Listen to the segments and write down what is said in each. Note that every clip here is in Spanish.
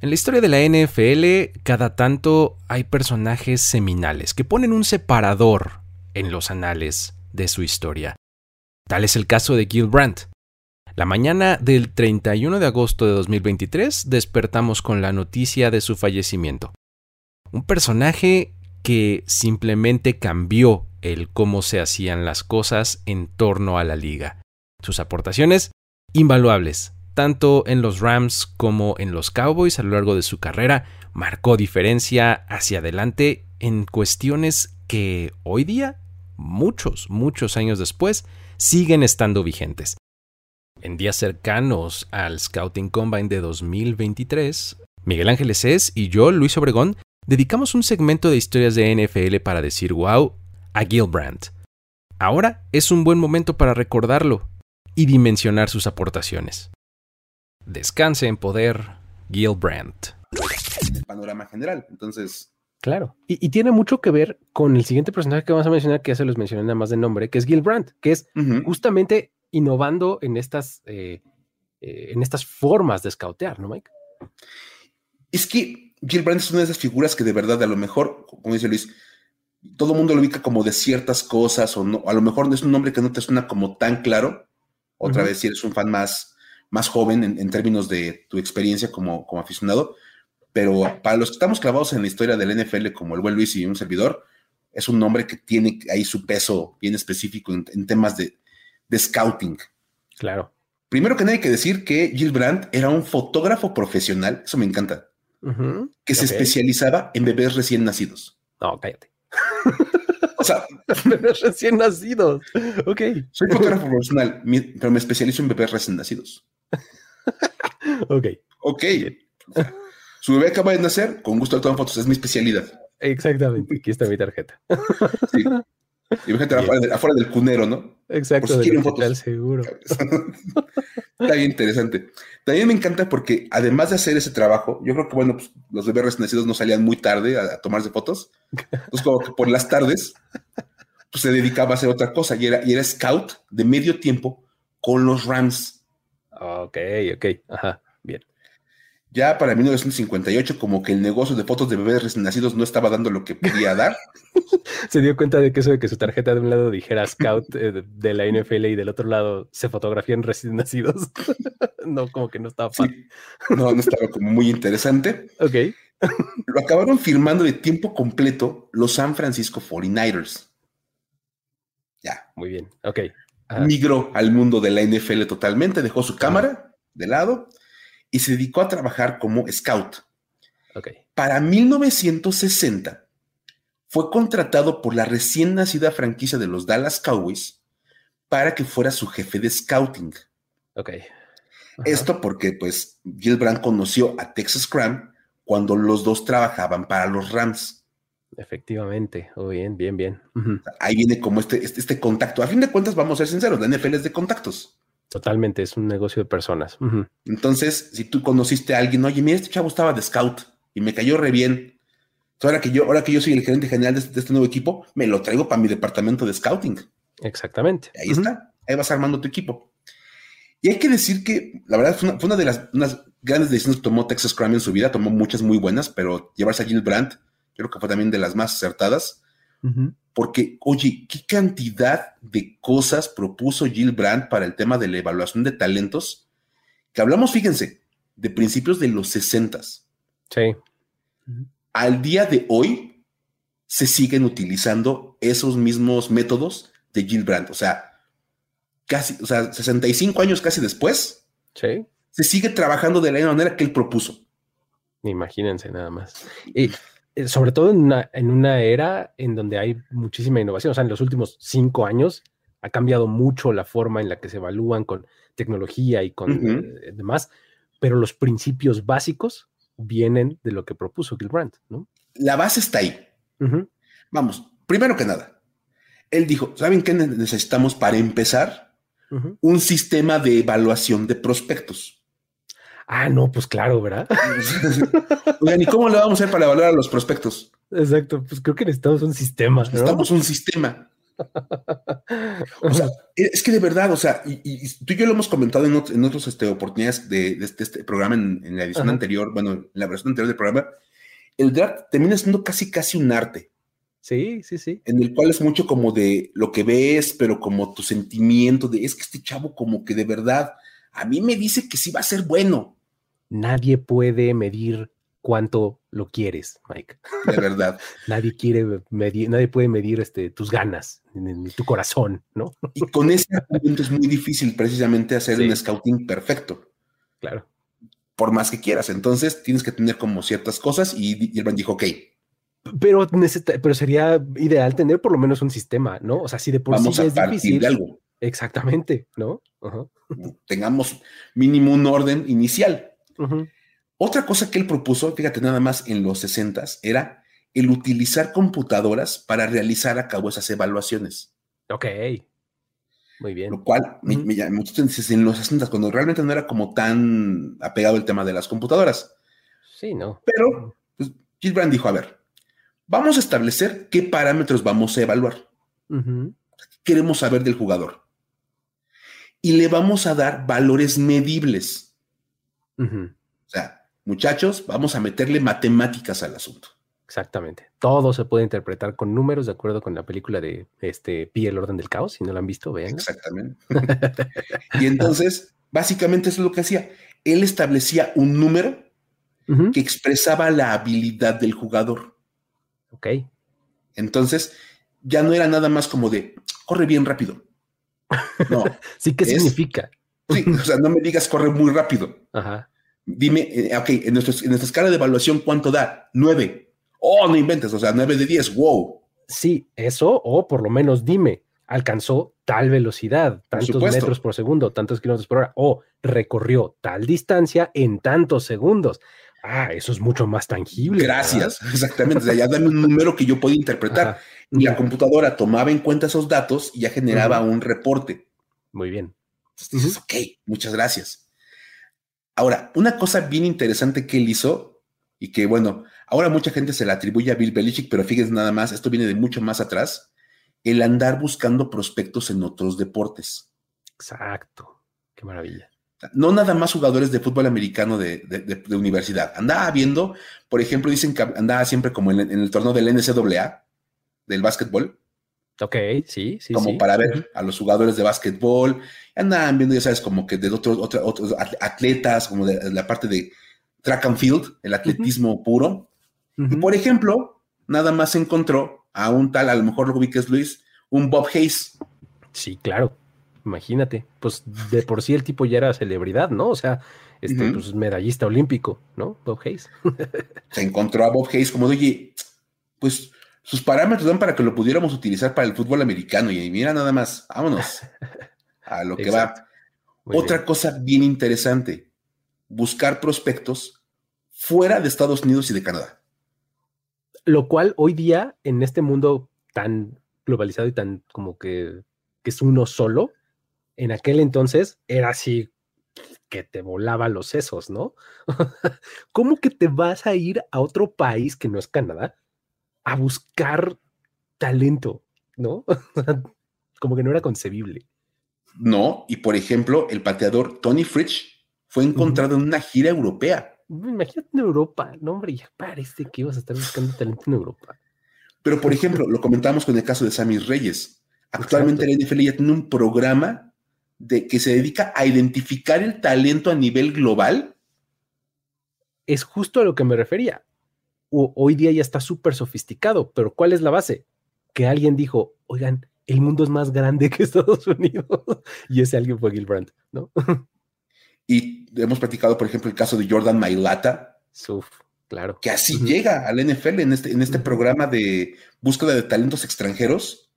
En la historia de la NFL, cada tanto hay personajes seminales que ponen un separador en los anales de su historia. Tal es el caso de Gil Brandt. La mañana del 31 de agosto de 2023 despertamos con la noticia de su fallecimiento. Un personaje que simplemente cambió el cómo se hacían las cosas en torno a la liga. Sus aportaciones invaluables, tanto en los Rams como en los Cowboys a lo largo de su carrera, marcó diferencia hacia adelante en cuestiones que hoy día, muchos, muchos años después, siguen estando vigentes. En días cercanos al Scouting Combine de 2023, Miguel Ángeles es y yo, Luis Obregón, dedicamos un segmento de historias de NFL para decir wow a Gilbrand. Ahora es un buen momento para recordarlo y dimensionar sus aportaciones. Descanse en poder, Gil Brandt. El panorama general. Entonces. Claro. Y, tiene mucho que ver con el siguiente personaje que vamos a mencionar, que ya se los mencioné nada más de nombre, que es Gil Brandt, que es justamente innovando en estas, eh, eh, en estas formas de scoutear, ¿no, Mike? Es que Gil Brandt es una de esas figuras que de verdad, a lo mejor, como dice Luis, todo el mundo lo ubica como de ciertas cosas, o no, a lo mejor no es un nombre que no te suena como tan claro. Otra vez, si eres un fan más más joven en, términos de tu experiencia como, como, aficionado, pero para los que estamos clavados en la historia del NFL como el buen Luis y un servidor, es un nombre que tiene ahí su peso bien específico en, temas de, scouting. Claro. Primero que nada hay que decir que Gil Brandt era un fotógrafo profesional, eso me encanta, que se especializaba en bebés recién nacidos. No, cállate. O sea, bebés recién nacidos. Ok. Soy fotógrafo profesional, pero me especializo en bebés recién nacidos. ok. Ok. Su bebé acaba de nacer, con gusto le toman fotos, es mi especialidad. Exactamente, aquí está mi tarjeta. Sí. Imagínate afuera, afuera, del cunero, ¿no? Exacto. quieren fotos. seguro. está bien interesante. También me encanta porque además de hacer ese trabajo, yo creo que, bueno, pues, los bebés recién nacidos no salían muy tarde a, tomarse fotos. Entonces, como que por las tardes, pues se dedicaba a hacer otra cosa y era, y era scout de medio tiempo con los Rams. Ok, ok, ajá, bien. Ya para 1958, como que el negocio de fotos de bebés recién nacidos no estaba dando lo que podía dar. Se dio cuenta de que eso de que su tarjeta de un lado dijera Scout eh, de la NFL y del otro lado se fotografían recién nacidos. no, como que no estaba fácil. No, no estaba como muy interesante. Ok. Lo acabaron firmando de tiempo completo los San Francisco 49ers. Ya. Muy bien, ok migró al mundo de la NFL totalmente, dejó su cámara de lado y se dedicó a trabajar como scout. Para 1960 fue contratado por la recién nacida franquicia de los Dallas Cowboys para que fuera su jefe de scouting. Esto porque pues Gilbrand conoció a Texas Cram cuando los dos trabajaban para los Rams. Efectivamente, oh, bien, bien, bien. Ahí viene como este, este, este, contacto. A fin de cuentas, vamos a ser sinceros, la NFL es de contactos. Totalmente, es un negocio de personas. Entonces, si tú conociste a alguien, oye, mira, este chavo estaba de scout y me cayó re bien. ahora que yo, ahora que yo soy el gerente general de este, este nuevo equipo, me lo traigo para mi departamento de scouting. Exactamente. Ahí está, ahí vas armando tu equipo. Y hay que decir que la verdad fue una, de las grandes decisiones que tomó Texas Crime en su vida, tomó muchas muy buenas, pero llevarse a Gil Brandt creo que fue también de las más acertadas, porque, oye, ¿qué cantidad de cosas propuso Jill Brandt para el tema de la evaluación de talentos? Que hablamos, fíjense, de principios de los 60. Sí. Al día de hoy se siguen utilizando esos mismos métodos de Jill Brandt. O sea, casi, o sea, 65 años casi después, sí. se sigue trabajando de la misma manera que él propuso. Imagínense nada más. Y sobre todo en una, en una era en donde hay muchísima innovación. O sea, en los últimos cinco años ha cambiado mucho la forma en la que se evalúan con tecnología y con eh, demás, pero los principios básicos vienen de lo que propuso Gilbrand, ¿no? La base está ahí. Vamos, primero que nada, él dijo, ¿saben qué necesitamos para empezar? Un sistema de evaluación de prospectos. Ah, no, pues claro, ¿verdad? Oigan, ¿y cómo le vamos a hacer para evaluar a los prospectos? Exacto, pues creo que necesitamos un sistema. Necesitamos un sistema. o sea, es que de verdad, o sea, y, tú y yo lo hemos comentado en, en otras este, oportunidades de, este, programa en, la edición anterior, bueno, en la versión anterior del programa, el draft termina siendo casi, casi un arte. Sí, sí, sí. En el cual es mucho como de lo que ves, pero como tu sentimiento de es que este chavo como que de verdad a mí me dice que sí va a ser bueno. Nadie puede medir cuánto lo quieres, Mike. De verdad. nadie quiere medir, nadie puede medir este, tus ganas, ni, tu corazón, ¿no? y con ese argumento es muy difícil precisamente hacer un scouting perfecto. Claro. Por más que quieras. Entonces tienes que tener como ciertas cosas y, y el dijo, ok, pero, pero sería ideal tener por lo menos un sistema, ¿no? O sea, si de por sí es difícil. De algo. Exactamente, ¿no? Tengamos mínimo un orden inicial. Otra cosa que él propuso, fíjate nada más en los 60 era el utilizar computadoras para realizar a cabo esas evaluaciones. Ok. Muy bien. Lo cual me, en los 60 cuando realmente no era como tan apegado el tema de las computadoras. Sí, no. Pero pues, Gilbrand dijo, a ver, vamos a establecer qué parámetros vamos a evaluar. Queremos saber del jugador. Y le vamos a dar valores medibles. O sea, muchachos, vamos a meterle matemáticas al asunto. Exactamente. Todo se puede interpretar con números de acuerdo con la película de este Pi el orden del caos. Si no la han visto, vean. Exactamente. y entonces, básicamente eso es lo que hacía. Él establecía un número que expresaba la habilidad del jugador. Ok. Entonces, ya no era nada más como de corre bien rápido. No. sí, ¿qué significa? Sí, o sea, no me digas corre muy rápido. Ajá. Dime, eh, ok, en, nuestra escala de evaluación, ¿cuánto da? Nueve. Oh, no inventes, o sea, nueve de diez, wow. Sí, eso, o por lo menos dime, alcanzó tal velocidad, tantos metros por segundo, tantos kilómetros por hora, o recorrió tal distancia en tantos segundos. Ah, eso es mucho más tangible. Gracias, exactamente. O sea, ya dame un número que yo pueda interpretar. Y la computadora tomaba en cuenta esos datos y ya generaba un reporte. Muy bien. Entonces dices, ok, muchas gracias. Ahora, una cosa bien interesante que él hizo y que, bueno, ahora mucha gente se la atribuye a Bill Belichick, pero fíjense nada más, esto viene de mucho más atrás, el andar buscando prospectos en otros deportes. Exacto. Qué maravilla no nada más jugadores de fútbol americano de, universidad. Andaba viendo, por ejemplo, dicen que andaba siempre como en, el torneo del NCAA, del básquetbol. Ok, sí, sí. Como para ver a los jugadores de básquetbol. Andaban viendo, ya sabes, como que de otros, otros atletas, como de, la parte de track and field, el atletismo puro. Y por ejemplo, nada más encontró a un tal, a lo mejor lo ubiques Luis, un Bob Hayes. Sí, claro. Imagínate, pues de por sí el tipo ya era celebridad, ¿no? O sea, este, pues medallista olímpico, ¿no? Bob Hayes. Se encontró a Bob Hayes como de, oye, pues sus parámetros dan para que lo pudiéramos utilizar para el fútbol americano. Y mira nada más, vámonos a lo que va. Otra cosa bien interesante, buscar prospectos fuera de Estados Unidos y de Canadá. Lo cual hoy día, en este mundo tan globalizado y tan como que, que es uno solo, en aquel entonces era así que te volaba los sesos, ¿no? ¿Cómo que te vas a ir a otro país que no es Canadá a buscar talento, ¿no? Como que no era concebible. No, y por ejemplo, el pateador Tony Fritsch fue encontrado en una gira europea. Imagínate en Europa, no hombre, ya parece que ibas a estar buscando talento en Europa. Pero por ejemplo, lo comentamos con el caso de Sammy Reyes. Actualmente la NFL ya tiene un programa de que se dedica a identificar el talento a nivel global? Es justo a lo que me refería. Hoy día ya está súper sofisticado, pero ¿cuál es la base? Que alguien dijo, oigan, el mundo es más grande que Estados Unidos. y ese alguien fue Gilbrand, ¿no? y hemos platicado, por ejemplo, el caso de Jordan Mailata. claro. Que así llega al NFL en este, en este programa de búsqueda de talentos extranjeros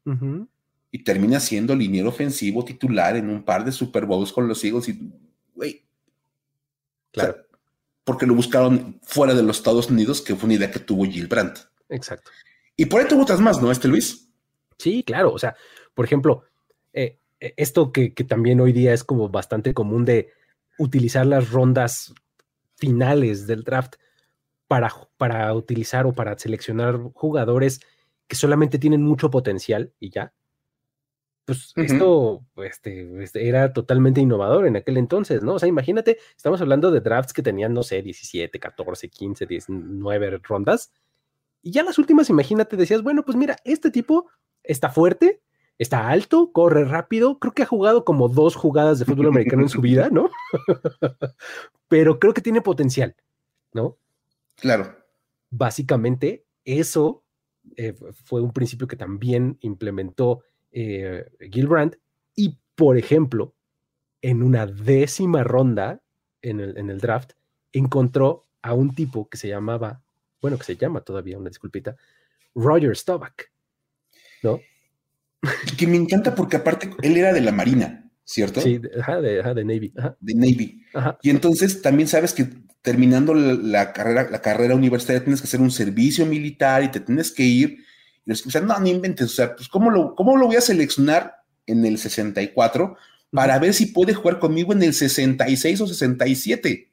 y termina siendo liniero ofensivo titular en un par de Super Bowls con los Eagles y, güey. Claro. Porque lo buscaron fuera de los Estados Unidos, que fue una idea que tuvo Gil Brandt. Exacto. Y por ahí tuvo otras más, ¿no, este Luis? Sí, claro. O sea, por ejemplo, eh, eh, esto que, que, también hoy día es como bastante común de utilizar las rondas finales del draft para, para utilizar o para seleccionar jugadores que solamente tienen mucho potencial y ya pues esto este, este, era totalmente innovador en aquel entonces, ¿no? O sea, imagínate, estamos hablando de drafts que tenían, no sé, 17, 14, 15, 19 rondas. Y ya las últimas, imagínate, decías, bueno, pues mira, este tipo está fuerte, está alto, corre rápido, creo que ha jugado como dos jugadas de fútbol americano en su vida, ¿no? Pero creo que tiene potencial, ¿no? Claro. Básicamente, eso eh, fue un principio que también implementó eh, Gilbrand y, por ejemplo, en una décima ronda en el, en el draft, encontró a un tipo que se llamaba, bueno, que se llama todavía, una disculpita, Roger Staubach, ¿no? Que me encanta porque aparte él era de la Marina, ¿cierto? Sí, de, de, Navy. De Navy. Y entonces también sabes que terminando la, carrera, la carrera universitaria tienes que hacer un servicio militar y te tienes que ir. Y los que no, no inventes, o sea, pues ¿cómo lo, cómo lo voy a seleccionar en el 64 para ver si puede jugar conmigo en el 66 o 67?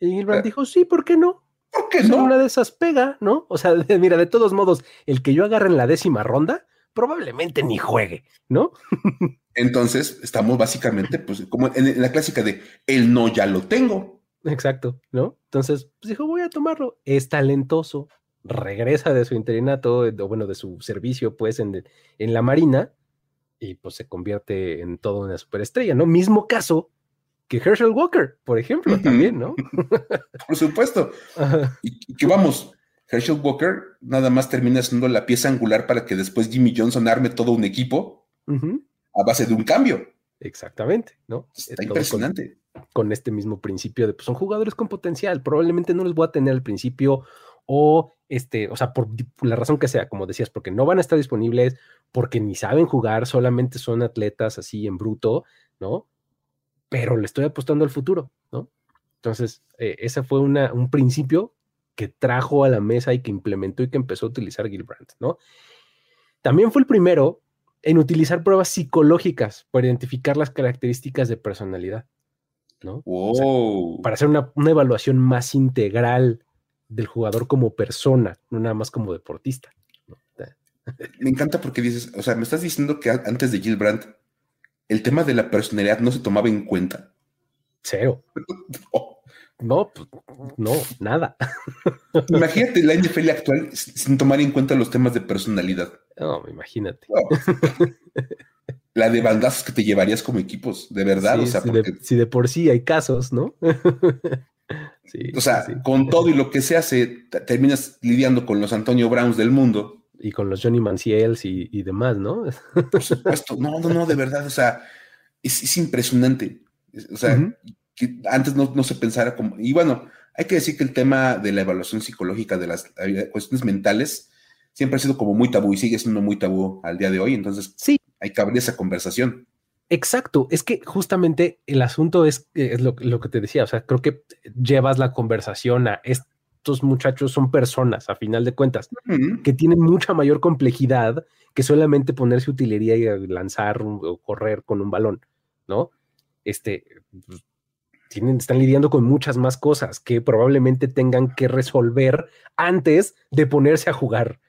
Y Gilbert dijo, sí, ¿por qué no? ¿Por qué no? Una de esas pega, ¿no? O sea, mira, de todos modos, el que yo agarre en la décima ronda, probablemente ni juegue, ¿no? Entonces, estamos básicamente, pues, como en, la clásica de el no ya lo tengo. Exacto, ¿no? Entonces, pues dijo, voy a tomarlo. Es talentoso, regresa de su interinato, o bueno, de su servicio, pues, en, en la Marina, y pues se convierte en toda una superestrella, ¿no? Mismo caso que Herschel Walker, por ejemplo, también, ¿no? por supuesto. Y, que vamos, Herschel Walker nada más termina siendo la pieza angular para que después Jimmy Johnson arme todo un equipo a base de un cambio. Exactamente, ¿no? Está impresionante. Con, este mismo principio de, pues son jugadores con potencial, probablemente no les voy a tener al principio o, este, o sea, por la razón que sea, como decías, porque no van a estar disponibles, porque ni saben jugar, solamente son atletas así en bruto, ¿no? Pero le estoy apostando al futuro, ¿no? Entonces, eh, ese fue una, un principio que trajo a la mesa y que implementó y que empezó a utilizar Gilbrand, ¿no? También fue el primero en utilizar pruebas psicológicas para identificar las características de personalidad, ¿no? para hacer una, evaluación más integral del jugador como persona, no nada más como deportista. Me encanta porque dices, o sea, me estás diciendo que antes de Gilbrand el tema de la personalidad no se tomaba en cuenta. Cero. No, pues, no, nada. Imagínate la NFL actual sin tomar en cuenta los temas de personalidad. No, imagínate. La de bandazos que te llevarías como equipos, de verdad. o sea, si, de, por sí hay casos, ¿no? sí, o sea, con todo y lo que se hace, terminas lidiando con los Antonio Browns del mundo. Y con los Johnny Manciels y, demás, ¿no? Por supuesto. No, no, no, de verdad. O sea, es, impresionante. O sea, que antes no, se pensara como, y bueno, hay que decir que el tema de la evaluación psicológica de las cuestiones mentales siempre ha sido como muy tabú y sigue siendo muy tabú al día de hoy, entonces sí. hay que abrir esa conversación. Exacto, es que justamente el asunto es, es lo, que te decía, o sea, creo que llevas la conversación a estos muchachos son personas, a final de cuentas, que tienen mucha mayor complejidad que solamente ponerse utilería y lanzar o correr con un balón, ¿no? Este, pues, están lidiando con muchas más cosas que probablemente tengan que resolver antes de ponerse a jugar.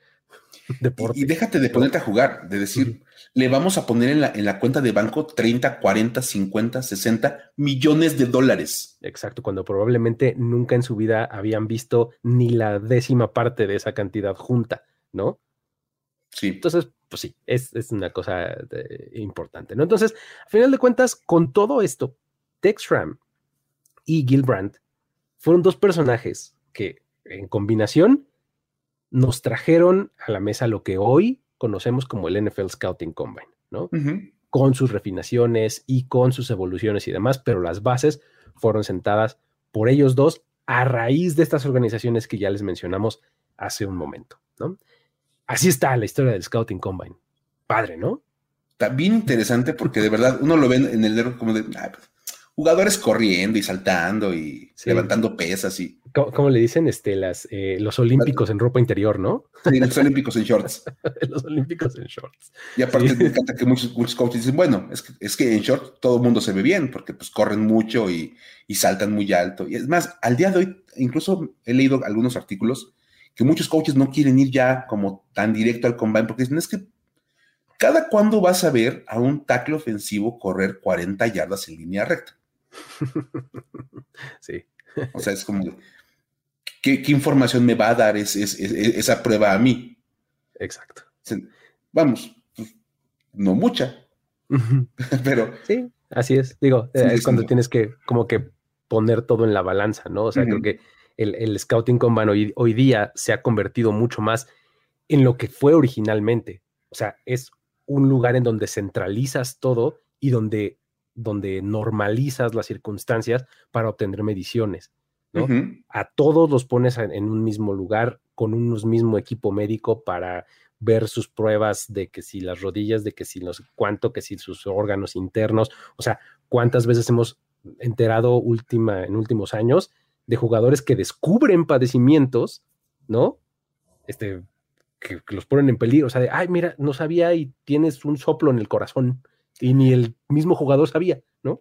Deporte. Y, déjate de ponerte a jugar, de decir, le vamos a poner en la, en la cuenta de banco 30, 40, 50, 60 millones de dólares. Exacto, cuando probablemente nunca en su vida habían visto ni la décima parte de esa cantidad junta, ¿no? Sí. Entonces, pues sí, es, una cosa eh, importante, ¿no? Entonces, a final de cuentas, con todo esto, Texram y Gilbrand fueron dos personajes que en combinación nos trajeron a la mesa lo que hoy conocemos como el NFL Scouting Combine, ¿no? Con sus refinaciones y con sus evoluciones y demás, pero las bases fueron sentadas por ellos dos a raíz de estas organizaciones que ya les mencionamos hace un momento, ¿no? Así está la historia del Scouting Combine. Padre, ¿no? Está bien interesante porque de verdad uno lo ve en el dedo como de, ah, pues, jugadores corriendo y saltando y levantando pesas y. ¿Cómo, le dicen? Este, las, eh, los olímpicos en ropa interior, ¿no? Sí, los olímpicos en shorts. los olímpicos en shorts. Y aparte me encanta que muchos, coaches dicen, bueno, es que, es que en shorts todo el mundo se ve bien, porque pues corren mucho y, y, saltan muy alto. Y es más, al día de hoy, incluso he leído algunos artículos que muchos coaches no quieren ir ya como tan directo al combine, porque dicen, es que ¿Cada cuándo vas a ver a un tackle ofensivo correr 40 yardas en línea recta? sí. O sea, es como, ¿qué, información me va a dar esa prueba a mí? Exacto. Vamos, pues, no mucha, pero... Sí, así es. Digo, es cuando tienes que como que poner todo en la balanza, ¿no? O sea, creo que el, Scouting Combine hoy, hoy día se ha convertido mucho más en lo que fue originalmente. O sea, es un lugar en donde centralizas todo y donde, donde normalizas las circunstancias para obtener mediciones. ¿no? A todos los pones en un mismo lugar con un mismo equipo médico para ver sus pruebas de que si las rodillas, de que si los cuánto, que si sus órganos internos, o sea, cuántas veces hemos enterado última, en últimos años de jugadores que descubren padecimientos, ¿no? Este, que, los ponen en peligro, o sea, de, ay, mira, no sabía y tienes un soplo en el corazón y ni el mismo jugador sabía, ¿no?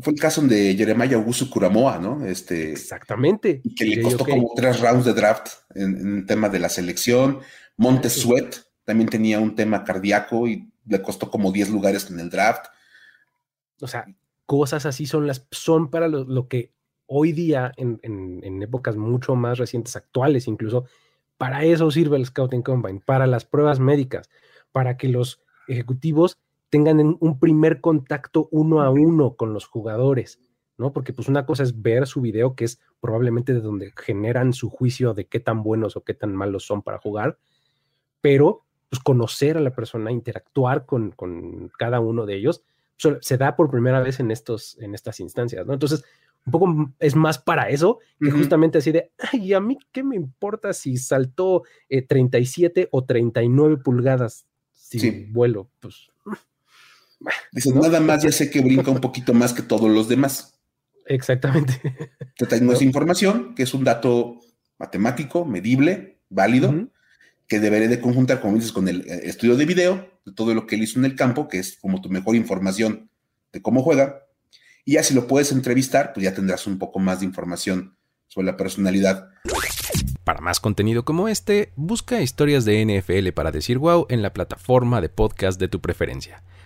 Fue el caso de Jeremiah Augusto Kuramoa, ¿no? Este, Exactamente. Que le costó como tres rounds de draft en, el tema de la selección. Montes Sweat también tenía un tema cardíaco y le costó como 10 lugares en el draft. O sea, cosas así son las son para lo, que hoy día, en, en, épocas mucho más recientes, actuales incluso, para eso sirve el Scouting Combine, para las pruebas médicas, para que los ejecutivos tengan un primer contacto uno a uno con los jugadores, ¿no? Porque pues una cosa es ver su video, que es probablemente de donde generan su juicio de qué tan buenos o qué tan malos son para jugar, pero pues conocer a la persona, interactuar con, con cada uno de ellos, se da por primera vez en, estos, en estas instancias, ¿no? Entonces, un poco es más para eso que justamente así de, ay, a mí qué me importa si saltó 37 eh, o 39 pulgadas sin vuelo, pues. Dices, nada más ya sé que brinca un poquito más que todos los demás. Exactamente. Tengo esa información, que es un dato matemático, medible, válido, que deberé de conjuntar, como dices, con el eh, estudio de video, de todo lo que él hizo en el campo, que es como tu mejor información de cómo juega, y ya si lo puedes entrevistar, pues ya tendrás un poco más de información sobre la personalidad. Para más contenido como este, busca historias de NFL para decir wow en la plataforma de podcast de tu preferencia.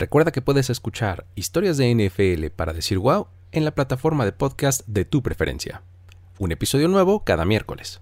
Recuerda que puedes escuchar historias de NFL para decir wow en la plataforma de podcast de tu preferencia. Un episodio nuevo cada miércoles.